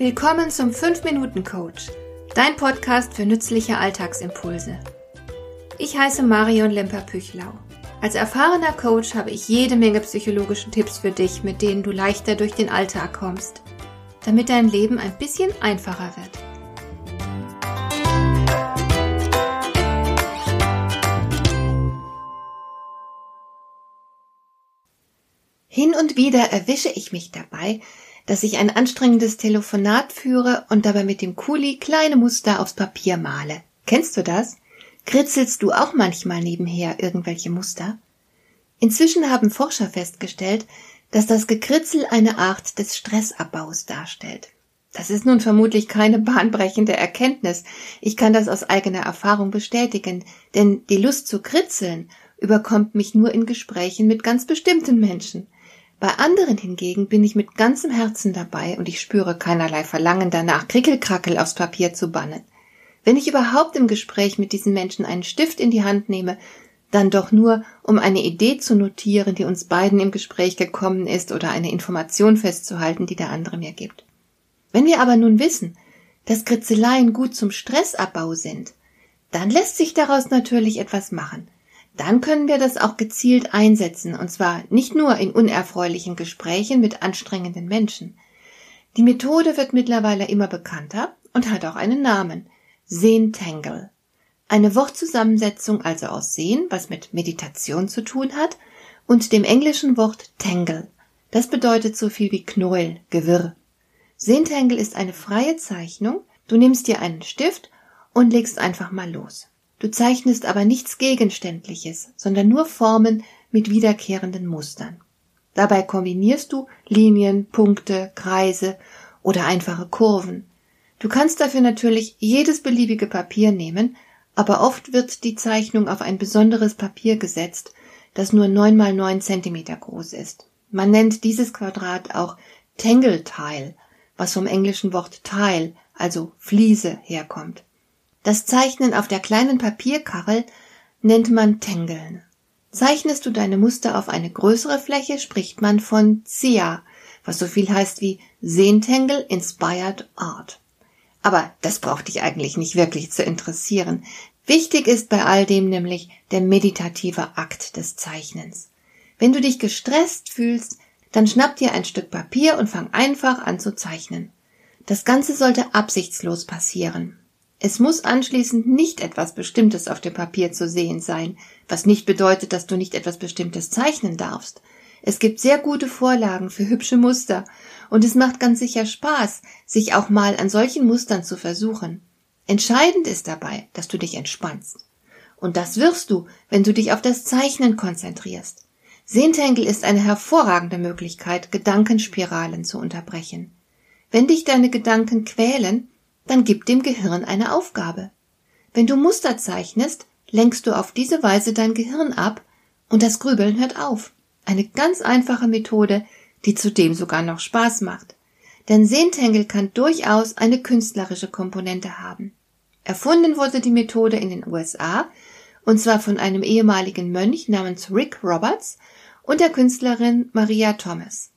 Willkommen zum 5-Minuten-Coach, dein Podcast für nützliche Alltagsimpulse. Ich heiße Marion Lemper-Püchlau. Als erfahrener Coach habe ich jede Menge psychologische Tipps für dich, mit denen du leichter durch den Alltag kommst, damit dein Leben ein bisschen einfacher wird. Hin und wieder erwische ich mich dabei, dass ich ein anstrengendes Telefonat führe und dabei mit dem Kuli kleine Muster aufs Papier male. Kennst du das? Kritzelst du auch manchmal nebenher irgendwelche Muster? Inzwischen haben Forscher festgestellt, dass das Gekritzel eine Art des Stressabbaus darstellt. Das ist nun vermutlich keine bahnbrechende Erkenntnis. Ich kann das aus eigener Erfahrung bestätigen, denn die Lust zu kritzeln überkommt mich nur in Gesprächen mit ganz bestimmten Menschen. Bei anderen hingegen bin ich mit ganzem Herzen dabei und ich spüre keinerlei Verlangen danach, Krickelkrackel aufs Papier zu bannen. Wenn ich überhaupt im Gespräch mit diesen Menschen einen Stift in die Hand nehme, dann doch nur, um eine Idee zu notieren, die uns beiden im Gespräch gekommen ist oder eine Information festzuhalten, die der andere mir gibt. Wenn wir aber nun wissen, dass Kritzeleien gut zum Stressabbau sind, dann lässt sich daraus natürlich etwas machen – dann können wir das auch gezielt einsetzen, und zwar nicht nur in unerfreulichen Gesprächen mit anstrengenden Menschen. Die Methode wird mittlerweile immer bekannter und hat auch einen Namen. Zentangle. Eine Wortzusammensetzung also aus Sehen, was mit Meditation zu tun hat, und dem englischen Wort Tangle. Das bedeutet so viel wie Knäuel, Gewirr. Zentangle ist eine freie Zeichnung. Du nimmst dir einen Stift und legst einfach mal los. Du zeichnest aber nichts Gegenständliches, sondern nur Formen mit wiederkehrenden Mustern. Dabei kombinierst du Linien, Punkte, Kreise oder einfache Kurven. Du kannst dafür natürlich jedes beliebige Papier nehmen, aber oft wird die Zeichnung auf ein besonderes Papier gesetzt, das nur neun mal neun Zentimeter groß ist. Man nennt dieses Quadrat auch Tangle Tile, was vom englischen Wort Tile, also Fliese, herkommt. Das Zeichnen auf der kleinen Papierkachel nennt man Tängeln. Zeichnest du deine Muster auf eine größere Fläche, spricht man von Zia, was so viel heißt wie Seentangle Inspired Art. Aber das braucht dich eigentlich nicht wirklich zu interessieren. Wichtig ist bei all dem nämlich der meditative Akt des Zeichnens. Wenn du dich gestresst fühlst, dann schnapp dir ein Stück Papier und fang einfach an zu zeichnen. Das Ganze sollte absichtslos passieren. Es muss anschließend nicht etwas Bestimmtes auf dem Papier zu sehen sein, was nicht bedeutet, dass du nicht etwas Bestimmtes zeichnen darfst. Es gibt sehr gute Vorlagen für hübsche Muster, und es macht ganz sicher Spaß, sich auch mal an solchen Mustern zu versuchen. Entscheidend ist dabei, dass du dich entspannst. Und das wirst du, wenn du dich auf das Zeichnen konzentrierst. Sehntänkel ist eine hervorragende Möglichkeit, Gedankenspiralen zu unterbrechen. Wenn dich deine Gedanken quälen, dann gib dem Gehirn eine Aufgabe. Wenn du Muster zeichnest, lenkst du auf diese Weise dein Gehirn ab und das Grübeln hört auf. Eine ganz einfache Methode, die zudem sogar noch Spaß macht. Denn Sehntengel kann durchaus eine künstlerische Komponente haben. Erfunden wurde die Methode in den USA, und zwar von einem ehemaligen Mönch namens Rick Roberts und der Künstlerin Maria Thomas.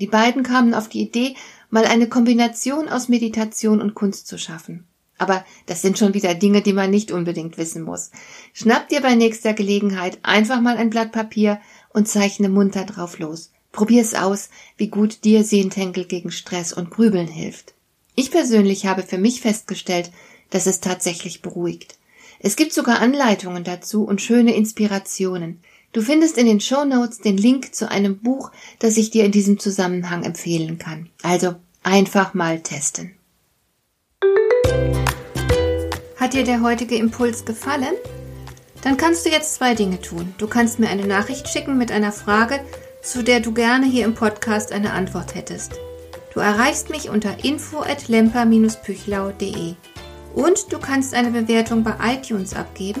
Die beiden kamen auf die Idee, mal eine Kombination aus Meditation und Kunst zu schaffen. Aber das sind schon wieder Dinge, die man nicht unbedingt wissen muss. Schnapp dir bei nächster Gelegenheit einfach mal ein Blatt Papier und zeichne munter drauf los. Probier's aus, wie gut dir Sehentänkel gegen Stress und Grübeln hilft. Ich persönlich habe für mich festgestellt, dass es tatsächlich beruhigt. Es gibt sogar Anleitungen dazu und schöne Inspirationen. Du findest in den Show Notes den Link zu einem Buch, das ich dir in diesem Zusammenhang empfehlen kann. Also einfach mal testen. Hat dir der heutige Impuls gefallen? Dann kannst du jetzt zwei Dinge tun. Du kannst mir eine Nachricht schicken mit einer Frage, zu der du gerne hier im Podcast eine Antwort hättest. Du erreichst mich unter info@lemper-püchlau.de. Und du kannst eine Bewertung bei iTunes abgeben